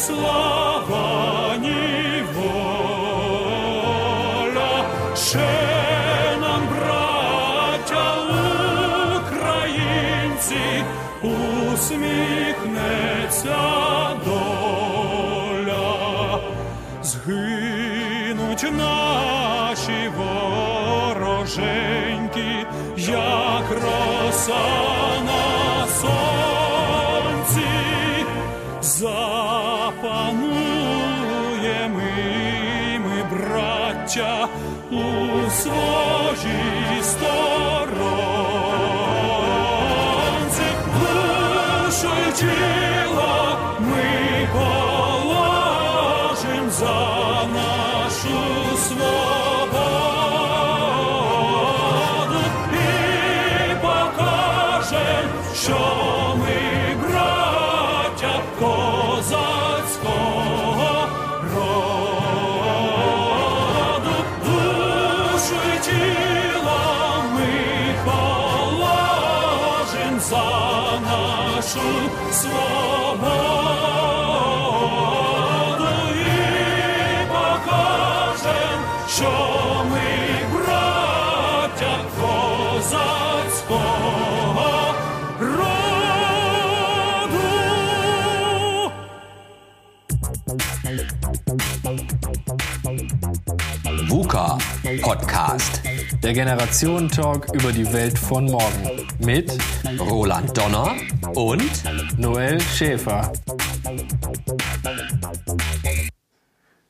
слава, ні воля. Ще нам, браття українці, усміхнеться доля. Згинуть наші вороженьки, як роса у своїй сторонці, душу тіло ми положим за нашу VUCA Podcast. Der Generationentalk über die Welt von morgen mit Roland Donner und Noel Schäfer.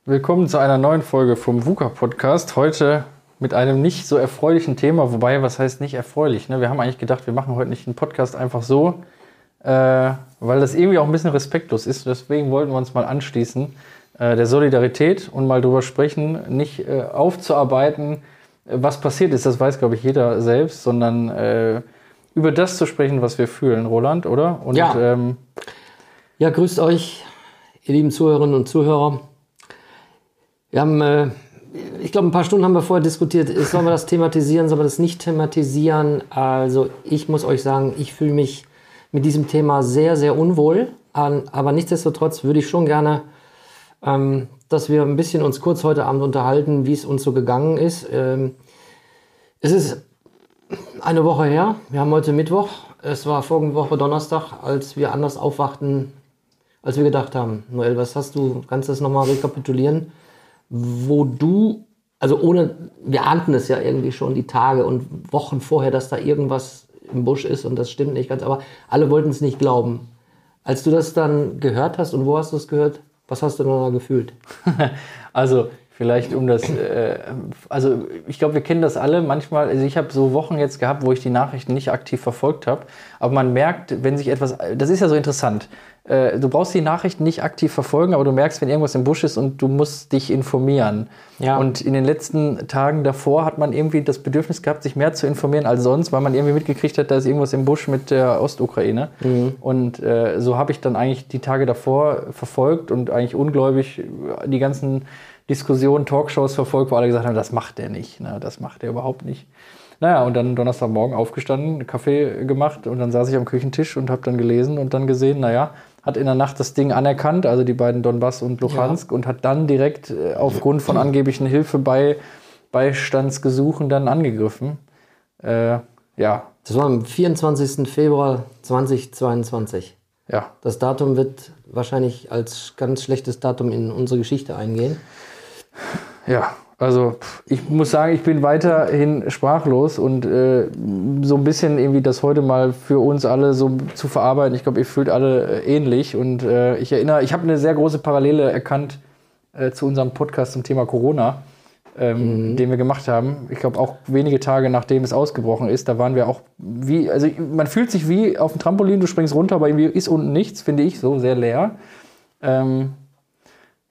Willkommen zu einer neuen Folge vom VUCA Podcast. Heute mit einem nicht so erfreulichen Thema, wobei, was heißt nicht erfreulich? Ne? Wir haben eigentlich gedacht, wir machen heute nicht einen Podcast einfach so, äh, weil das irgendwie auch ein bisschen respektlos ist. Deswegen wollten wir uns mal anschließen, äh, der Solidarität und mal drüber sprechen, nicht äh, aufzuarbeiten, was passiert ist, das weiß, glaube ich, jeder selbst, sondern äh, über das zu sprechen, was wir fühlen, Roland, oder? Und, Ja. Ähm, Ja, grüßt euch, ihr lieben Zuhörerinnen und Zuhörer. Wir haben, äh, ich glaube, ein paar Stunden haben wir vorher diskutiert. Sollen wir das thematisieren, sollen wir das nicht thematisieren? Also, ich muss euch sagen, ich fühle mich mit diesem Thema sehr, sehr unwohl. Aber nichtsdestotrotz würde ich schon gerne, ähm, dass wir ein bisschen uns kurz heute Abend unterhalten, wie es uns so gegangen ist. Ähm, es ist eine Woche her. Wir haben heute Mittwoch. Es war vorige Woche Donnerstag, als wir anders aufwachten, als wir gedacht haben. Noel, was hast du? Kannst du das nochmal rekapitulieren? Wo du, also ohne, wir ahnten es ja irgendwie schon die Tage und Wochen vorher, dass da irgendwas im Busch ist und das stimmt nicht ganz, aber alle wollten es nicht glauben. Als du das dann gehört hast und wo hast du es gehört? Was hast du dann da gefühlt? Also vielleicht um das, äh, also ich glaube, wir kennen das alle manchmal. Also ich habe so Wochen jetzt gehabt, wo ich die Nachrichten nicht aktiv verfolgt habe. Aber man merkt, wenn sich etwas, das ist ja so interessant. Äh, du brauchst die Nachrichten nicht aktiv verfolgen, aber du merkst, wenn irgendwas im Busch ist und du musst dich informieren. Ja. Und in den letzten Tagen davor hat man irgendwie das Bedürfnis gehabt, sich mehr zu informieren als sonst, weil man irgendwie mitgekriegt hat, da ist irgendwas im Busch mit der Ostukraine. Und äh, so habe ich dann eigentlich die Tage davor verfolgt und eigentlich ungläubig die ganzen Diskussionen, Talkshows verfolgt, wo alle gesagt haben, das macht der nicht, ne? das macht der überhaupt nicht. Naja, und dann Donnerstagmorgen aufgestanden, Kaffee gemacht und dann saß ich am Küchentisch und habe dann gelesen und dann gesehen, naja, hat in der Nacht das Ding anerkannt, also die beiden Donbass und Luhansk, und hat dann direkt äh, aufgrund von angeblichen Hilfe bei Beistandsgesuchen dann angegriffen. Äh, ja, Das war am 24. Februar 2022. ja, Das Datum wird wahrscheinlich als ganz schlechtes Datum in unsere Geschichte eingehen. Ja, also ich muss sagen, ich bin weiterhin sprachlos und äh, so ein bisschen irgendwie das heute mal für uns alle so zu verarbeiten. Ich glaube, ihr fühlt alle äh, ähnlich und äh, ich erinnere, ich habe eine sehr große Parallele erkannt äh, zu unserem Podcast zum Thema Corona, ähm, den wir gemacht haben. Ich glaube auch wenige Tage nachdem es ausgebrochen ist, da waren wir auch wie, also man fühlt sich wie auf dem Trampolin, du springst runter, aber irgendwie ist unten nichts, finde ich, so sehr leer. Ähm,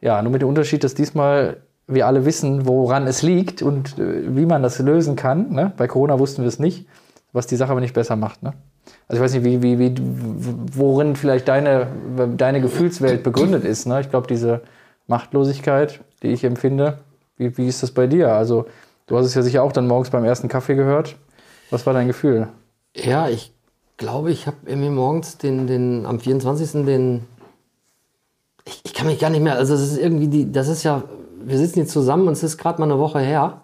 ja, nur mit dem Unterschied, dass diesmal wir alle wissen, woran es liegt und äh, wie man das lösen kann. Ne? Bei Corona wussten wir es nicht, was die Sache aber nicht besser macht. Ne? Also ich weiß nicht, wie, wie, wie, worin vielleicht deine, deine Gefühlswelt begründet ist. Ne? Ich glaube, diese Machtlosigkeit, die ich empfinde, wie, wie ist das bei dir? Also du hast es ja sicher auch dann morgens beim ersten Kaffee gehört. Was war dein Gefühl? Ja, ich glaube, ich habe irgendwie morgens den, den, am 24. den, ich, ich kann mich gar nicht mehr, also das ist irgendwie die, das ist ja, wir sitzen jetzt zusammen und es ist gerade mal eine Woche her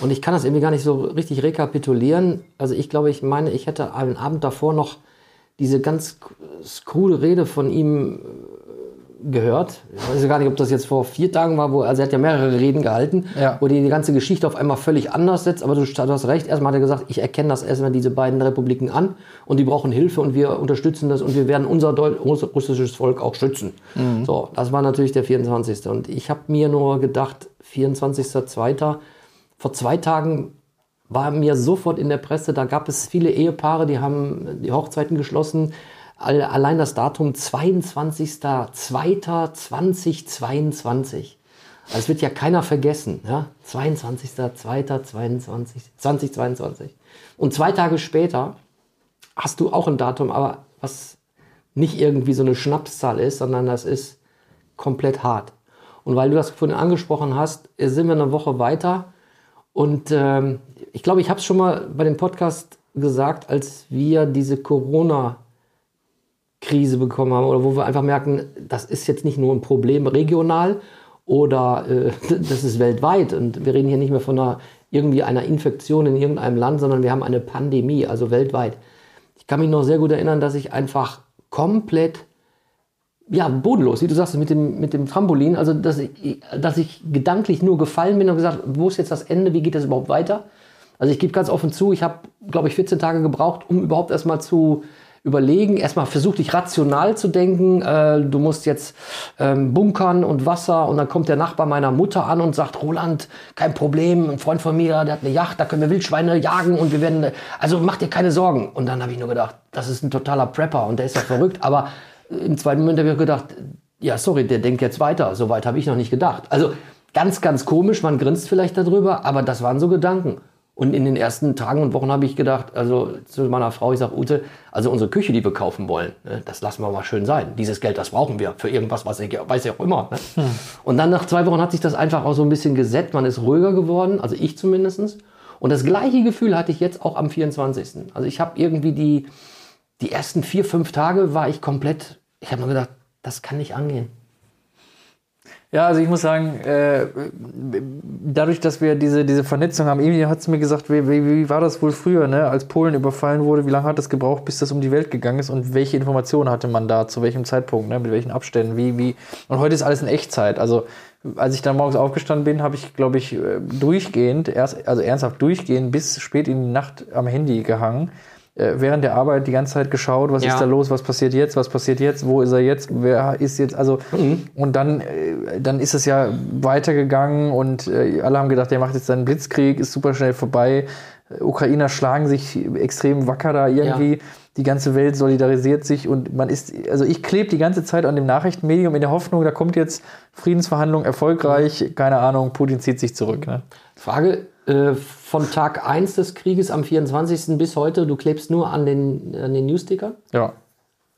und ich kann das irgendwie gar nicht so richtig rekapitulieren. Also ich glaube, ich meine, ich hätte einen Abend davor noch diese ganz skrule Rede von ihm gehört. Ich weiß gar nicht, ob das jetzt vor vier Tagen war, wo also er hat ja mehrere Reden gehalten, Ja. wo die die ganze Geschichte auf einmal völlig anders setzt. Aber du, du hast recht. Erstmal hat er gesagt, ich erkenne das erstmal diese beiden Republiken an und die brauchen Hilfe und wir unterstützen das und wir werden unser, Deu russisches Volk auch schützen. So, das war natürlich der 24. Und ich habe mir nur gedacht, 24.02. Vor zwei Tagen war mir sofort in der Presse, da gab es viele Ehepaare, die haben die Hochzeiten geschlossen. All- Allein das Datum 22.02.2022. Also es wird ja keiner vergessen. Ja? 22.02.2022. 2022. Und zwei Tage später hast du auch ein Datum, aber was nicht irgendwie so eine Schnapszahl ist, sondern das ist komplett hart. Und weil du das vorhin angesprochen hast, sind wir eine Woche weiter. Und ähm, ich glaube, ich habe es schon mal bei dem Podcast gesagt, als wir diese Corona-Krise bekommen haben oder wo wir einfach merken, das ist jetzt nicht nur ein Problem regional oder äh, das ist weltweit. Und wir reden hier nicht mehr von einer, irgendwie einer Infektion in irgendeinem Land, sondern wir haben eine Pandemie, also weltweit. Ich kann mich noch sehr gut erinnern, dass ich einfach komplett ja, bodenlos, wie du sagst, mit dem, mit dem Trampolin. Also, dass ich, dass ich gedanklich nur gefallen bin und gesagt, wo ist jetzt das Ende, wie geht das überhaupt weiter? Also, ich gebe ganz offen zu, ich habe, glaube ich, 14 Tage gebraucht, um überhaupt erstmal zu überlegen. Erstmal versuchte ich rational zu denken. Äh, du musst jetzt ähm, bunkern und Wasser. Und dann kommt der Nachbar meiner Mutter an und sagt, Roland, kein Problem, ein Freund von mir, der hat eine Yacht, da können wir Wildschweine jagen und wir werden, also mach dir keine Sorgen. Und dann habe ich nur gedacht, das ist ein totaler Prepper und der ist ja verrückt. Aber im zweiten Moment habe ich gedacht, ja, sorry, der denkt jetzt weiter. So weit habe ich noch nicht gedacht. Also ganz, ganz komisch, man grinst vielleicht darüber, aber das waren so Gedanken. Und in den ersten Tagen und Wochen habe ich gedacht, also zu meiner Frau, ich sage, Ute, also unsere Küche, die wir kaufen wollen, ne, das lassen wir mal schön sein. Dieses Geld, das brauchen wir für irgendwas, was ich weiß ich auch immer. Ne? Und dann nach zwei Wochen hat sich das einfach auch so ein bisschen gesetzt. Man ist ruhiger geworden, also ich zumindest. Und das gleiche Gefühl hatte ich jetzt auch am 24. Also ich habe irgendwie die, die ersten vier, fünf Tage war ich komplett, ich habe mir gedacht, das kann nicht angehen. Ja, also ich muss sagen, äh, dadurch, dass wir diese, diese Vernetzung haben, irgendwie hat es mir gesagt, wie, wie, wie war das wohl früher, ne? als Polen überfallen wurde, wie lange hat es gebraucht, bis das um die Welt gegangen ist und welche Informationen hatte man da, zu welchem Zeitpunkt, ne? mit welchen Abständen, wie, wie. Und heute ist alles in Echtzeit. Also als ich dann morgens aufgestanden bin, habe ich, glaube ich, äh, durchgehend, erst, also ernsthaft durchgehend, bis spät in die Nacht am Handy gehangen. Äh, Während der Arbeit die ganze Zeit geschaut, was Ja. ist da los, was passiert jetzt, was passiert jetzt, wo ist er jetzt, wer ist jetzt, also und dann, äh, dann ist es ja weitergegangen und äh, alle haben gedacht, der macht jetzt seinen Blitzkrieg, ist super schnell vorbei. Ukrainer schlagen sich extrem wacker da irgendwie. Ja. Die ganze Welt solidarisiert sich und man ist, also ich klebe die ganze Zeit an dem Nachrichtenmedium in der Hoffnung, da kommt jetzt Friedensverhandlung erfolgreich, keine Ahnung, Putin zieht sich zurück. Ne? Frage, äh, von Tag 1 des Krieges am 24. bis heute, du klebst nur an den, an den Newsticker? Ja.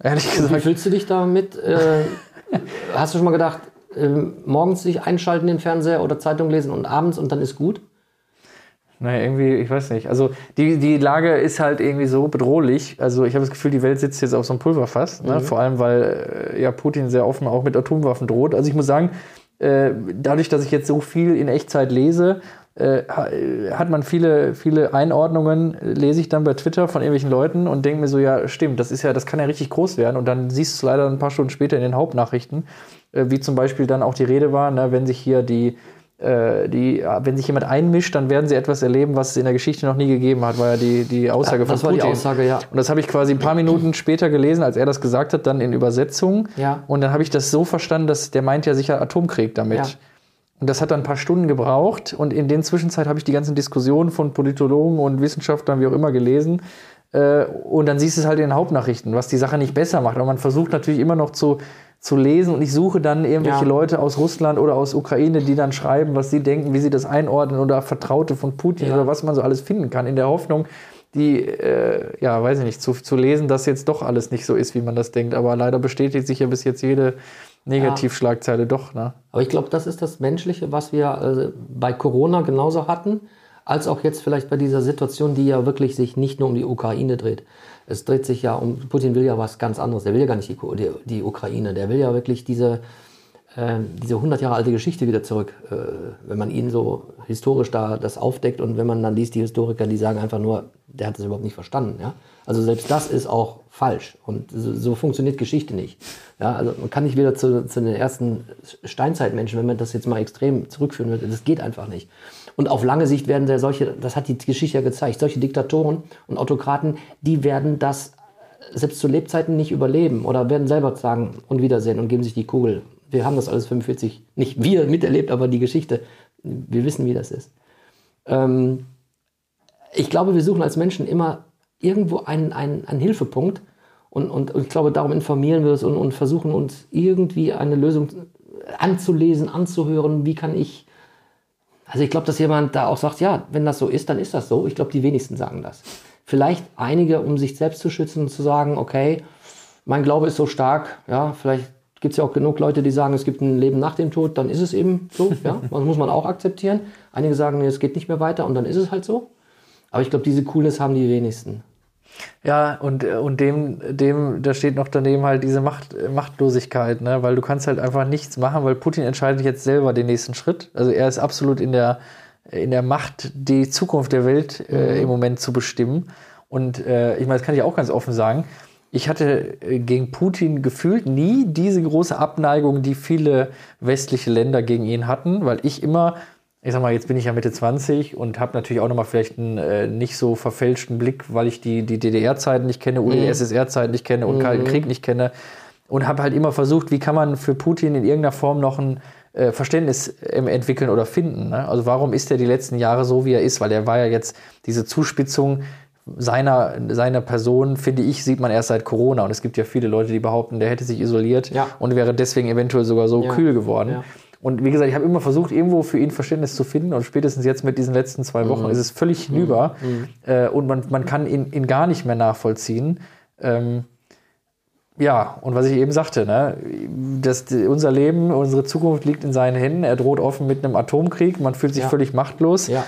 Ehrlich Wie gesagt. fühlst du dich damit? Äh, hast du schon mal gedacht, äh, morgens sich einschalten den Fernseher oder Zeitung lesen und abends und dann ist gut? Naja, irgendwie, ich weiß nicht. Also die, die Lage ist halt irgendwie so bedrohlich. Also ich habe das Gefühl, die Welt sitzt jetzt auf so einem Pulverfass. Ne? Vor allem, weil äh, ja Putin sehr offen auch mit Atomwaffen droht. Also ich muss sagen, dadurch, dass ich jetzt so viel in Echtzeit lese, hat man viele, viele Einordnungen, äh, lese ich dann bei Twitter von irgendwelchen Leuten und denke mir so, ja, stimmt, das ist ja, das kann ja richtig groß werden. Und dann siehst du es leider ein paar Stunden später in den Hauptnachrichten, äh, wie zum Beispiel dann auch die Rede war, ne, wenn sich hier die äh, die, wenn sich jemand einmischt, dann werden sie etwas erleben, was es in der Geschichte noch nie gegeben hat, war ja die, die Aussage Ja, das von war die Putin. Aussage, ja. Und das habe ich quasi ein paar Minuten später gelesen, als er das gesagt hat, dann in Übersetzung. Ja. Und dann habe ich das so verstanden, dass der meint ja sicher Atomkrieg damit. Ja. Und das hat dann ein paar Stunden gebraucht. Und in den Zwischenzeit habe ich die ganzen Diskussionen von Politologen und Wissenschaftlern, wie auch immer, gelesen. Äh, Und dann siehst du es halt in den Hauptnachrichten, was die Sache nicht besser macht. Aber man versucht natürlich immer noch zu, zu lesen. Und ich suche dann irgendwelche Ja. Leute aus Russland oder aus Ukraine, die dann schreiben, was sie denken, wie sie das einordnen oder Vertraute von Putin Ja. oder was man so alles finden kann, in der Hoffnung, die, äh, ja, weiß ich nicht, zu, zu lesen, dass jetzt doch alles nicht so ist, wie man das denkt. Aber leider bestätigt sich ja bis jetzt jede Negativschlagzeile doch. Ne? Aber ich glaube, das ist das Menschliche, was wir äh, bei Corona genauso hatten, als auch jetzt vielleicht bei dieser Situation, die ja wirklich sich nicht nur um die Ukraine dreht. Es dreht sich ja um, Putin will ja was ganz anderes. Der will ja gar nicht die, die, die Ukraine. Der will ja wirklich diese, diese 100 Jahre alte Geschichte wieder zurück, äh, wenn man ihn so historisch da das aufdeckt und wenn man dann liest, die Historiker, die sagen einfach nur, der hat das überhaupt nicht verstanden. Ja? Also selbst das ist auch falsch und so, so funktioniert Geschichte nicht. Ja, also man kann nicht wieder zu, zu den ersten Steinzeitmenschen, wenn man das jetzt mal extrem zurückführen würde, das geht einfach nicht. Und auf lange Sicht werden da solche, das hat die Geschichte ja gezeigt, solche Diktatoren und Autokraten, die werden das selbst zu Lebzeiten nicht überleben oder werden selber sagen und Wiedersehen und geben sich die Kugel. Wir haben das alles 45, nicht wir miterlebt, aber die Geschichte. Wir wissen, wie das ist. Ähm, ich glaube, wir suchen als Menschen immer irgendwo einen, einen, einen Hilfepunkt und, und, und ich glaube, darum informieren wir uns und, und versuchen uns irgendwie eine Lösung anzulesen, anzuhören. Wie kann ich also ich glaube, dass jemand da auch sagt, ja, wenn das so ist, dann ist das so. Ich glaube, die wenigsten sagen das. Vielleicht einige, um sich selbst zu schützen und zu sagen, okay, mein Glaube ist so stark, ja, vielleicht gibt es ja auch genug Leute, die sagen, es gibt ein Leben nach dem Tod, dann ist es eben so, ja, das muss man auch akzeptieren. Einige sagen, nee, es geht nicht mehr weiter und dann ist es halt so. Aber ich glaube, diese Coolness haben die wenigsten. Ja, und, und dem, dem, da steht noch daneben halt diese Macht, Machtlosigkeit, ne? weil du kannst halt einfach nichts machen, weil Putin entscheidet jetzt selber den nächsten Schritt. Also er ist absolut in der, in der Macht, die Zukunft der Welt äh, Mhm. im Moment zu bestimmen. Und äh, ich meine, das kann ich auch ganz offen sagen. Ich hatte äh, gegen Putin gefühlt nie diese große Abneigung, die viele westliche Länder gegen ihn hatten, weil ich immer, ich sag mal, jetzt bin ich ja Mitte 20 und habe natürlich auch nochmal vielleicht einen äh, nicht so verfälschten Blick, weil ich die, die DDR-Zeiten nicht kenne, UdSSR-Zeiten nicht kenne und Kalten Krieg nicht kenne und habe halt immer versucht, wie kann man für Putin in irgendeiner Form noch ein äh, Verständnis ähm, entwickeln oder finden. Ne? Also warum ist er die letzten Jahre so, wie er ist? Weil er war ja jetzt diese Zuspitzung seiner, seiner Person, finde ich, sieht man erst seit Corona. Und es gibt ja viele Leute, die behaupten, der hätte sich isoliert Ja. und wäre deswegen eventuell sogar so Ja. kühl geworden. Ja. Und wie gesagt, ich habe immer versucht, irgendwo für ihn Verständnis zu finden. Und spätestens jetzt mit diesen letzten zwei Wochen ist es völlig hinüber. Äh, und man, man kann ihn, ihn gar nicht mehr nachvollziehen. Ähm, ja, und was ich eben sagte, ne, das, unser Leben, unsere Zukunft liegt in seinen Händen. Er droht offen mit einem Atomkrieg. Man fühlt sich Ja. völlig machtlos. Ja.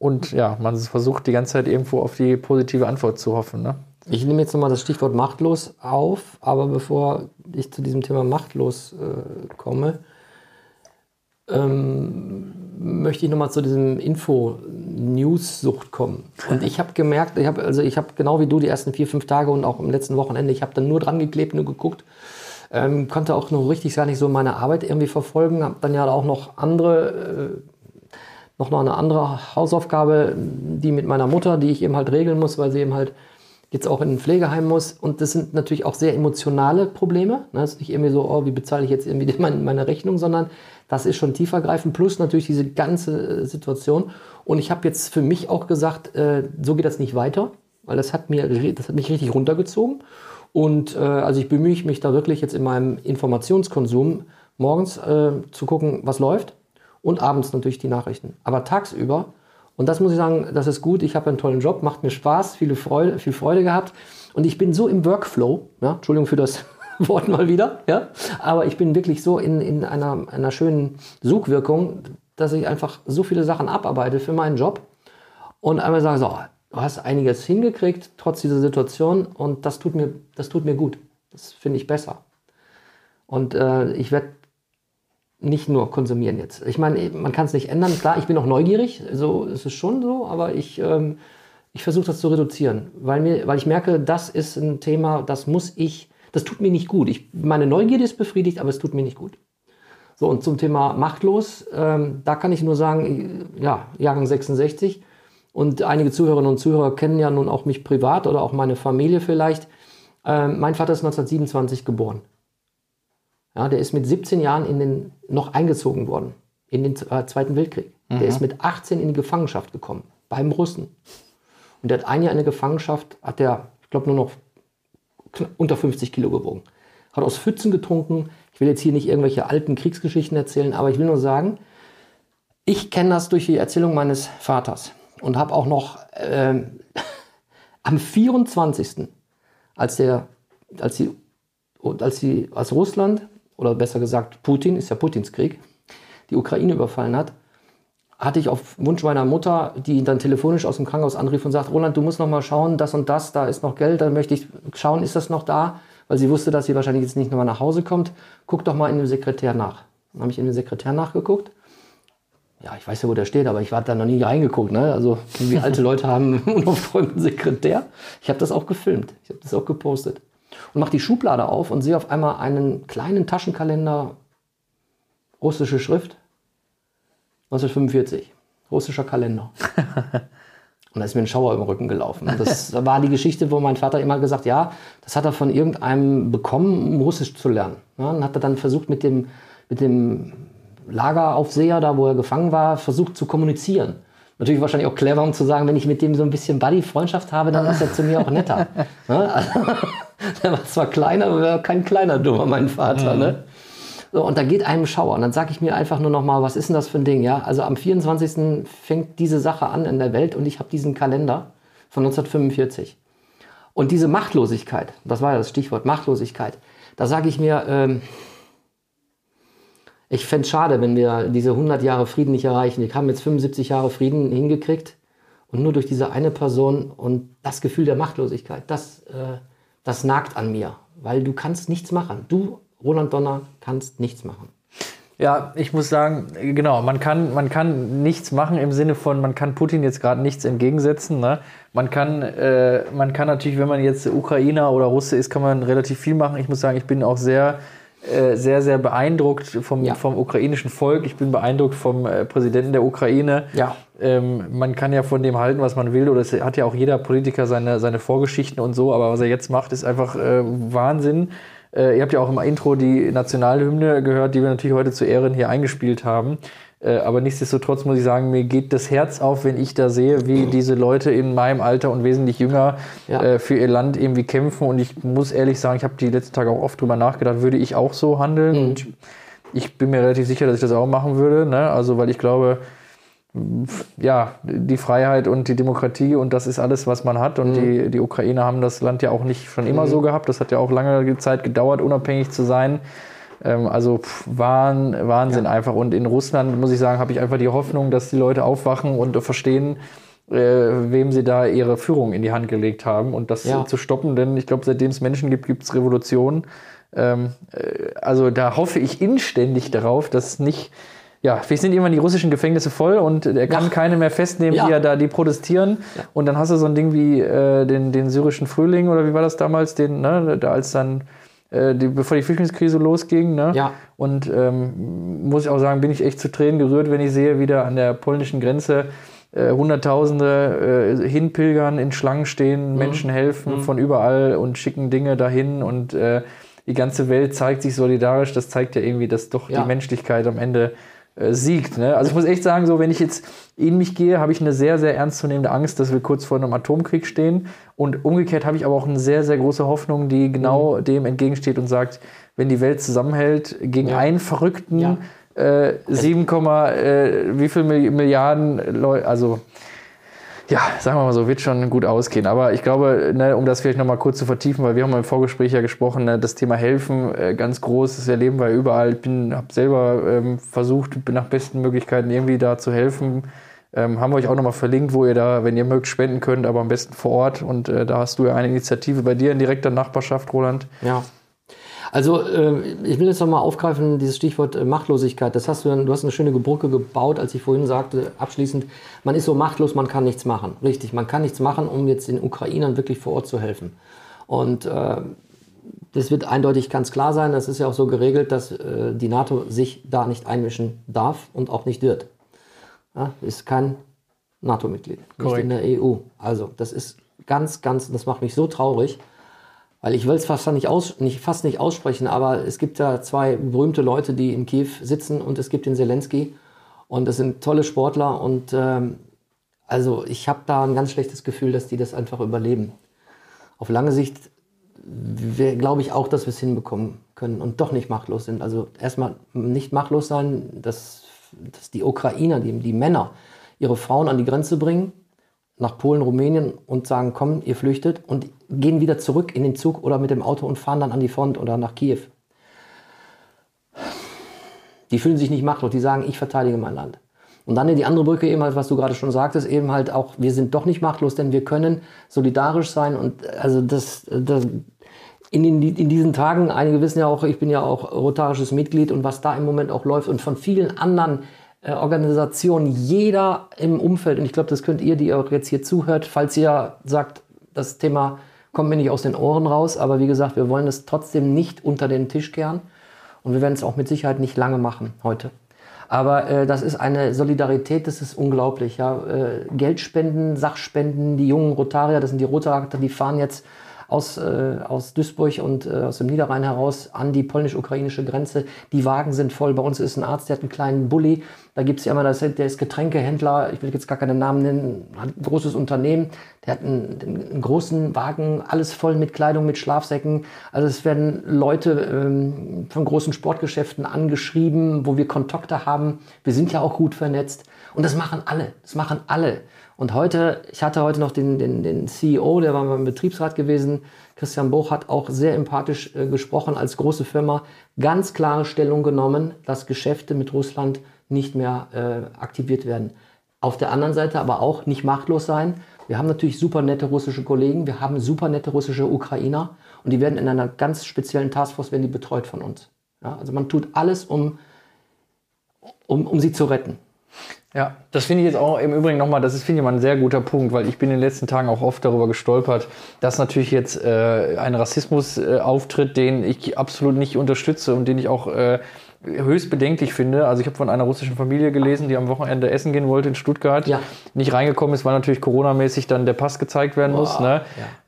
Und ja, man versucht die ganze Zeit irgendwo auf die positive Antwort zu hoffen. Ne? Ich nehme jetzt nochmal das Stichwort machtlos auf, aber bevor ich zu diesem Thema machtlos äh, komme, ähm, möchte ich nochmal zu diesem Info-News-Sucht kommen. Und ich habe gemerkt, ich habe also ich genau wie du die ersten vier, fünf Tage und auch im letzten Wochenende, ich habe dann nur dran geklebt, nur geguckt, ähm, konnte auch noch richtig gar nicht so meine Arbeit irgendwie verfolgen, habe dann ja auch noch andere äh, noch noch eine andere Hausaufgabe, die mit meiner Mutter, die ich eben halt regeln muss, weil sie eben halt jetzt auch in ein Pflegeheim muss. Und das sind natürlich auch sehr emotionale Probleme. Ne? Das ist nicht irgendwie so, oh, wie bezahle ich jetzt irgendwie meine, Rechnung, sondern das ist schon tiefergreifend. Plus natürlich diese ganze äh, Situation. Und ich habe jetzt für mich auch gesagt, äh, so geht das nicht weiter, weil das hat, mir, das hat mich richtig runtergezogen. Und äh, also ich bemühe mich da wirklich jetzt in meinem Informationskonsum morgens zu gucken, was läuft und abends natürlich die Nachrichten. Aber tagsüber, und das muss ich sagen, das ist gut, ich habe einen tollen Job, macht mir Spaß, viele Freude, viel Freude gehabt und ich bin so im Workflow, ja, Entschuldigung für das Wort mal wieder, ja, aber ich bin wirklich so in, in einer, einer schönen Sogwirkung, dass ich einfach so viele Sachen abarbeite für meinen Job und einmal sage, so, du hast einiges hingekriegt, trotz dieser Situation und das tut mir, das tut mir gut. Das finde ich besser. Und äh, ich werde nicht nur konsumieren jetzt. Ich meine, man kann es nicht ändern. Klar, ich bin auch neugierig, so ist es schon so, aber ich, ähm, ich versuche das zu reduzieren, weil, mir, weil ich merke, das ist ein Thema, das muss ich, das tut mir nicht gut. Ich, meine Neugierde ist befriedigt, aber es tut mir nicht gut. So, und zum Thema machtlos, ähm, da kann ich nur sagen, ja, Jahrgang 66. Und einige Zuhörerinnen und Zuhörer kennen ja nun auch mich privat oder auch meine Familie vielleicht. Ähm, mein Vater ist 1927 geboren. Ja, der ist mit 17 Jahren in den, noch eingezogen worden in den äh, Zweiten Weltkrieg. Der ist mit 18 in die Gefangenschaft gekommen, beim Russen. Und der hat ein Jahr in der Gefangenschaft, hat der, ich glaube, nur noch unter 50 Kilo gewogen. Hat aus Pfützen getrunken. Ich will jetzt hier nicht irgendwelche alten Kriegsgeschichten erzählen, aber ich will nur sagen, ich kenne das durch die Erzählung meines Vaters und habe auch noch ähm, am 24. als der, als die, als die, als Russland oder besser gesagt Putin ist ja Putins Krieg, die Ukraine überfallen hat, hatte ich auf Wunsch meiner Mutter, die ihn dann telefonisch aus dem Krankenhaus anrief und sagt, Roland, du musst noch mal schauen, das und das, da ist noch Geld, dann möchte ich schauen, ist das noch da? Weil sie wusste, dass sie wahrscheinlich jetzt nicht nochmal nach Hause kommt. Guck doch mal in dem Sekretär nach. Dann habe ich in den Sekretär nachgeguckt. Ja, ich weiß ja, wo der steht, aber ich habe da noch nie reingeguckt. Ne? Also, wie alte Leute haben einen unaufgeräumten Sekretär. Ich habe das auch gefilmt. Ich habe das auch gepostet. Und mache die Schublade auf und sehe auf einmal einen kleinen Taschenkalender, russische Schrift, 1945. Russischer Kalender. Und da ist mir ein Schauer den Rücken gelaufen. Das war die Geschichte, wo mein Vater immer gesagt, ja, das hat er von irgendeinem bekommen, um Russisch zu lernen. Ja, und hat er dann versucht mit dem, mit dem Lageraufseher, da wo er gefangen war, versucht zu kommunizieren. Natürlich wahrscheinlich auch clever, um zu sagen, wenn ich mit dem so ein bisschen Buddy-Freundschaft habe, dann ist er zu mir auch netter. Ne? Also, der war zwar kleiner, aber er kein kleiner Dummer, mein Vater. Ne? So, und da geht einem Schauer. Und dann sage ich mir einfach nur noch mal, was ist denn das für ein Ding? Ja, also am 24. fängt diese Sache an in der Welt und ich habe diesen Kalender von 1945. Und diese Machtlosigkeit, das war ja das Stichwort Machtlosigkeit, da sage ich mir, ähm, ich fände es schade, wenn wir diese 100 Jahre Frieden nicht erreichen. Wir haben jetzt 75 Jahre Frieden hingekriegt und nur durch diese eine Person und das Gefühl der Machtlosigkeit, das, äh, das nagt an mir, weil du kannst nichts machen. Du, Roland Donner, kannst nichts machen. Ja, ich muss sagen, genau, man kann, man kann nichts machen im Sinne von, man kann Putin jetzt gerade nichts entgegensetzen. Ne? Man, kann, äh, man kann natürlich, wenn man jetzt Ukrainer oder Russe ist, kann man relativ viel machen. Ich muss sagen, ich bin auch sehr, sehr, sehr beeindruckt vom, Ja. vom ukrainischen Volk. Ich bin beeindruckt vom äh, Präsidenten der Ukraine. Ja. Ähm, man kann ja von dem halten, was man will, oder es hat ja auch jeder Politiker seine, seine Vorgeschichten und so, aber was er jetzt macht, ist einfach äh, Wahnsinn. Äh, ihr habt ja auch im Intro die Nationalhymne gehört, die wir natürlich heute zu Ehren hier eingespielt haben. Äh, aber nichtsdestotrotz muss ich sagen, mir geht das Herz auf, wenn ich da sehe, wie diese Leute in meinem Alter und wesentlich jünger Ja. äh, für ihr Land irgendwie kämpfen. Und ich muss ehrlich sagen, ich habe die letzten Tage auch oft drüber nachgedacht, würde ich auch so handeln? Mhm. Und ich bin mir relativ sicher, dass ich das auch machen würde. Ne? Also, weil ich glaube, ja, die Freiheit und die Demokratie und das ist alles, was man hat. Und die, die Ukrainer haben das Land ja auch nicht schon immer so gehabt. Das hat ja auch lange Zeit gedauert, unabhängig zu sein. Ähm, also pff, Wahn, Wahnsinn einfach. Und in Russland, muss ich sagen, habe ich einfach die Hoffnung, dass die Leute aufwachen und verstehen, äh, wem sie da ihre Führung in die Hand gelegt haben und das Ja. zu stoppen. Denn ich glaube, seitdem es Menschen gibt, gibt es Revolutionen. Ähm, äh, also da hoffe ich inständig darauf, dass nicht, ja, vielleicht sind irgendwann die russischen Gefängnisse voll und er kann Ja. keine mehr festnehmen, Ja. die ja da, die protestieren. Und dann hast du so ein Ding wie äh, den, den syrischen Frühling oder wie war das damals, den, ne, da als dann, äh, die, bevor die Flüchtlingskrise losging, ne? Ja. Und ähm, muss ich auch sagen, bin ich echt zu Tränen gerührt, wenn ich sehe, wie da an der polnischen Grenze äh, Hunderttausende äh, hinpilgern, in Schlangen stehen, Menschen helfen von überall und schicken Dinge dahin und äh, die ganze Welt zeigt sich solidarisch. Das zeigt ja irgendwie, dass doch Ja. die Menschlichkeit am Ende äh, siegt. Ne? Also ich muss echt sagen, so wenn ich jetzt in mich gehe, habe ich eine sehr, sehr ernstzunehmende Angst, dass wir kurz vor einem Atomkrieg stehen. Und umgekehrt habe ich aber auch eine sehr, sehr große Hoffnung, die genau dem entgegensteht und sagt, wenn die Welt zusammenhält gegen Ja. einen verrückten Ja. äh, 7, äh, wie viel Milli- Milliarden Leute, also ja, sagen wir mal so, wird schon gut ausgehen. Aber ich glaube, ne, um das vielleicht nochmal kurz zu vertiefen, weil wir haben im Vorgespräch ja gesprochen, ne, das Thema Helfen äh, ganz groß, das erleben wir überall. Ich bin, habe selber ähm, versucht, nach besten Möglichkeiten irgendwie da zu helfen. Ähm, haben wir euch auch nochmal verlinkt, wo ihr da, wenn ihr mögt, spenden könnt, aber am besten vor Ort. Und äh, da hast du ja eine Initiative bei dir in direkter Nachbarschaft, Roland. Ja. Also äh, ich will jetzt nochmal aufgreifen, dieses Stichwort äh, Machtlosigkeit. Das hast du, dann- du hast eine schöne Brücke gebaut, als ich vorhin sagte, abschließend, man ist so machtlos, man kann nichts machen. Richtig, man kann nichts machen, um jetzt den Ukrainern wirklich vor Ort zu helfen. Und äh, das wird eindeutig ganz klar sein, das ist ja auch so geregelt, dass äh, die NATO sich da nicht einmischen darf und auch nicht wird. Ja, ist kein NATO-Mitglied, nicht in der EU. Also das ist ganz, ganz, das macht mich so traurig. Weil ich will es fast nicht, aus, nicht, fast nicht aussprechen, aber es gibt da zwei berühmte Leute, die in Kiew sitzen und es gibt den Zelensky. Und das sind tolle Sportler und ähm, also ich habe da ein ganz schlechtes Gefühl, dass die das einfach überleben. Auf lange Sicht glaube ich auch, dass wir es hinbekommen können und doch nicht machtlos sind. Also erstmal nicht machtlos sein, dass, dass die Ukrainer, die, die Männer, ihre Frauen an die Grenze bringen, nach Polen, Rumänien und sagen, komm, ihr flüchtet und gehen wieder zurück in den Zug oder mit dem Auto und fahren dann an die Front oder nach Kiew. Die fühlen sich nicht machtlos, die sagen, ich verteidige mein Land. Und dann die andere Brücke eben halt, was du gerade schon sagtest, eben halt auch, wir sind doch nicht machtlos, denn wir können solidarisch sein und also das, das in, den, in diesen Tagen, einige wissen ja auch, ich bin ja auch rotarisches Mitglied und was da im Moment auch läuft und von vielen anderen äh, Organisationen, jeder im Umfeld, und ich glaube, das könnt ihr, die auch jetzt hier zuhört, falls ihr sagt, das Thema kommt mir nicht aus den Ohren raus, aber wie gesagt, wir wollen es trotzdem nicht unter den Tisch kehren und wir werden es auch mit Sicherheit nicht lange machen heute. Aber äh, das ist eine Solidarität, das ist unglaublich. Ja? Äh, Geldspenden, Sachspenden, die jungen Rotarier, das sind die Rotarier, die fahren jetzt aus, äh, aus Duisburg und äh, aus dem Niederrhein heraus an die polnisch-ukrainische Grenze. Die Wagen sind voll. Bei uns ist ein Arzt, der hat einen kleinen Bulli. Da gibt es ja immer, das, der ist Getränkehändler, ich will jetzt gar keinen Namen nennen, hat ein großes Unternehmen, der hat einen, einen großen Wagen, alles voll mit Kleidung, mit Schlafsäcken. Also es werden Leute ähm, von großen Sportgeschäften angeschrieben, wo wir Kontakte haben. Wir sind ja auch gut vernetzt. Und das machen alle, das machen alle. Und heute, ich hatte heute noch den, den, den CEO, der war beim Betriebsrat gewesen, Christian Boch hat auch sehr empathisch äh, gesprochen als große Firma, ganz klare Stellung genommen, dass Geschäfte mit Russland nicht mehr äh, aktiviert werden. Auf der anderen Seite aber auch nicht machtlos sein. Wir haben natürlich super nette russische Kollegen, wir haben super nette russische Ukrainer und die werden in einer ganz speziellen Taskforce werden die betreut von uns. Ja, also man tut alles, um, um, um sie zu retten. Ja, das finde ich jetzt auch im Übrigen nochmal, das ist, finde ich mal ein sehr guter Punkt, weil ich bin in den letzten Tagen auch oft darüber gestolpert, dass natürlich jetzt äh, ein Rassismus äh, auftritt, den ich absolut nicht unterstütze und den ich auch äh, höchst bedenklich finde. Also ich habe von einer russischen Familie gelesen, die am Wochenende essen gehen wollte in Stuttgart, Ja. nicht reingekommen ist, weil natürlich coronamäßig dann der Pass gezeigt werden muss. Ne?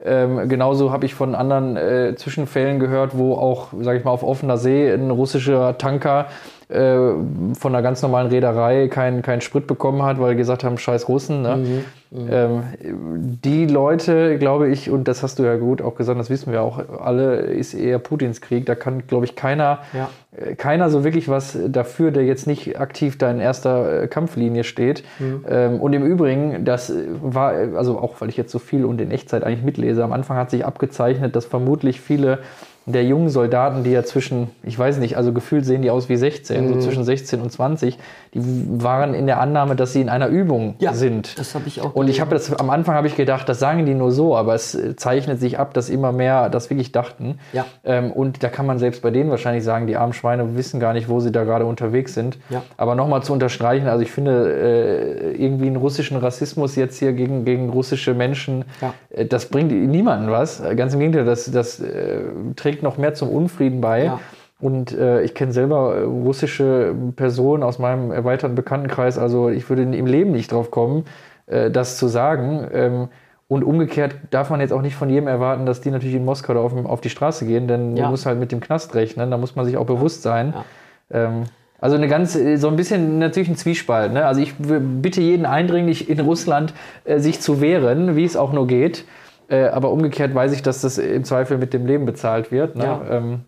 Ähm, genauso habe ich von anderen äh, Zwischenfällen gehört, wo auch, sage ich mal, auf offener See ein russischer Tanker äh, von einer ganz normalen Reederei keinen keinen Sprit bekommen hat, weil gesagt haben, scheiß Russen. Ne? Ähm, die Leute, glaube ich, und das hast du ja gut auch gesagt, das wissen wir auch alle, ist eher Putins Krieg. Da kann, glaube ich, keiner, Ja. äh, keiner so wirklich was dafür, der jetzt nicht aktiv da in erster äh, Kampflinie steht. Ähm, und im Übrigen, das war, also auch weil ich jetzt so viel und in Echtzeit eigentlich mitlese, am Anfang hat sich abgezeichnet, dass vermutlich viele der jungen Soldaten, die ja zwischen, ich weiß nicht, also gefühlt sehen die aus wie 16, so zwischen 16 und 20, die waren in der Annahme, dass sie in einer Übung Ja, sind. das habe ich auch Und ich habe das am Anfang habe ich gedacht, das sagen die nur so, aber es zeichnet sich ab, dass immer mehr das wirklich dachten. Ja. Ähm, und da kann man selbst bei denen wahrscheinlich sagen, die armen Schweine wissen gar nicht, wo sie da gerade unterwegs sind. Ja. Aber nochmal zu unterstreichen, also ich finde äh, irgendwie einen russischen Rassismus jetzt hier gegen, gegen russische Menschen, Ja. äh, das bringt niemandem was. Ganz im Gegenteil, das, das äh, trägt noch mehr zum Unfrieden bei. Ja. Und äh, ich kenne selber äh, russische Personen aus meinem erweiterten Bekanntenkreis, also ich würde im Leben nicht drauf kommen, äh, das zu sagen. Ähm, und umgekehrt darf man jetzt auch nicht von jedem erwarten, dass die natürlich in Moskau auf, auf die Straße gehen, denn Ja. man muss halt mit dem Knast rechnen, da muss man sich auch bewusst sein. Ja. Ähm, also eine ganz, äh, so ein bisschen natürlich ein Zwiespalt. Ne? Also ich bitte jeden eindringlich in Russland äh, sich zu wehren, wie es auch nur geht. Äh, aber umgekehrt weiß ich, dass das im Zweifel mit dem Leben bezahlt wird. Ne? Ja. Ähm,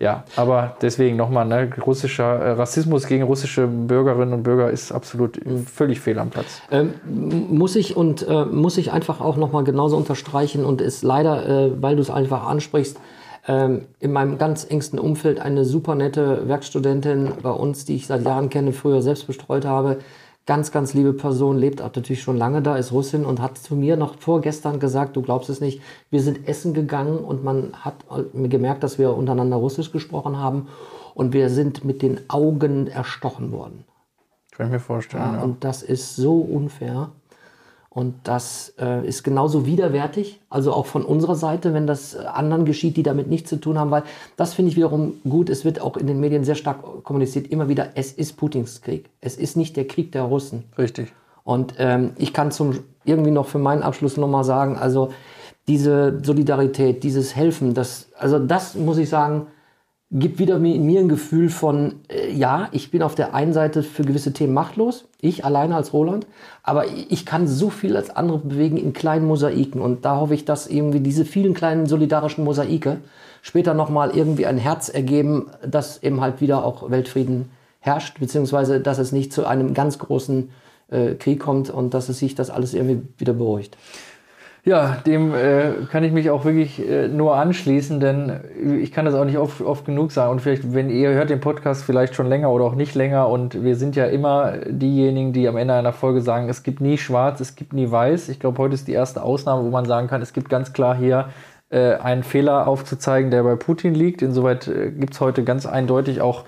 ja. aber deswegen nochmal, ne? russischer äh, Rassismus gegen russische Bürgerinnen und Bürger ist absolut völlig fehl am Platz. Ähm, muss ich und äh, muss ich einfach auch nochmal genauso unterstreichen und ist leider, äh, weil du es einfach ansprichst, ähm, in meinem ganz engsten Umfeld eine super nette Werkstudentin bei uns, die ich seit Jahren kenne, früher selbst betreut habe. Ganz, ganz liebe Person, lebt auch natürlich schon lange da, ist Russin und hat zu mir noch vorgestern gesagt, du glaubst es nicht, wir sind essen gegangen und man hat mir gemerkt, dass wir untereinander Russisch gesprochen haben und wir sind mit den Augen erstochen worden. Kann ich mir vorstellen. Ja, Ja, Und das ist so unfair. Und das äh, ist genauso widerwärtig, also auch von unserer Seite, wenn das äh, anderen geschieht, die damit nichts zu tun haben, weil das finde ich wiederum gut. Es wird auch in den Medien sehr stark kommuniziert, immer wieder, es ist Putins Krieg. Es ist nicht der Krieg der Russen. Richtig. Und ähm, ich kann zum irgendwie noch für meinen Abschluss nochmal sagen, also diese Solidarität, dieses Helfen, das, also das muss ich sagen, gibt wieder mir, mir ein Gefühl von, äh, ja, ich bin auf der einen Seite für gewisse Themen machtlos, ich alleine als Roland, aber ich kann so viel als andere bewegen in kleinen Mosaiken und da hoffe ich, dass irgendwie diese vielen kleinen solidarischen Mosaike später nochmal irgendwie ein Herz ergeben, dass eben halt wieder auch Weltfrieden herrscht, beziehungsweise dass es nicht zu einem ganz großen äh, Krieg kommt und dass es sich das alles irgendwie wieder beruhigt. Ja, dem äh, kann ich mich auch wirklich äh, nur anschließen, denn ich kann das auch nicht oft, oft genug sagen. Und vielleicht, wenn ihr hört den Podcast vielleicht schon länger oder auch nicht länger und wir sind ja immer diejenigen, die am Ende einer Folge sagen, es gibt nie schwarz, es gibt nie weiß. Ich glaube, heute ist die erste Ausnahme, wo man sagen kann, es gibt ganz klar hier äh, einen Fehler aufzuzeigen, der bei Putin liegt. Insoweit äh, gibt es heute ganz eindeutig auch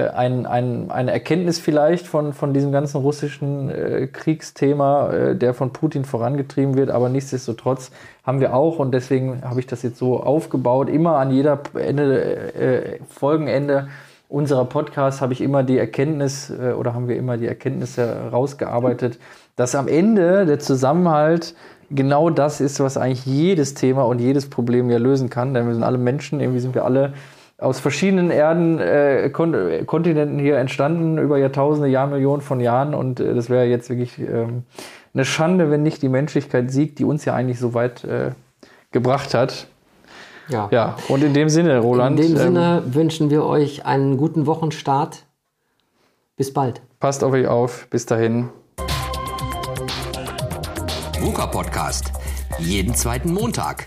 ein, ein, eine Erkenntnis vielleicht von, von diesem ganzen russischen äh, Kriegsthema, äh, der von Putin vorangetrieben wird. Aber nichtsdestotrotz haben wir auch, und deswegen habe ich das jetzt so aufgebaut, immer an jeder Ende, äh, Folgenende unserer Podcasts habe ich immer die Erkenntnis äh, oder haben wir immer die Erkenntnisse rausgearbeitet, dass am Ende der Zusammenhalt genau das ist, was eigentlich jedes Thema und jedes Problem ja lösen kann. Denn wir sind alle Menschen, irgendwie sind wir alle aus verschiedenen Erden, äh, Kon Kontinenten hier entstanden, über Jahrtausende, Jahrmillionen von Jahren. Und äh, das wäre jetzt wirklich ähm, eine Schande, wenn nicht die Menschlichkeit siegt, die uns ja eigentlich so weit äh, gebracht hat. Ja. Ja, und in dem Sinne, Roland, In dem ähm, Sinne wünschen wir euch einen guten Wochenstart. Bis bald. passt auf euch auf. Bis dahin. VUCA Podcast. Jeden zweiten Montag.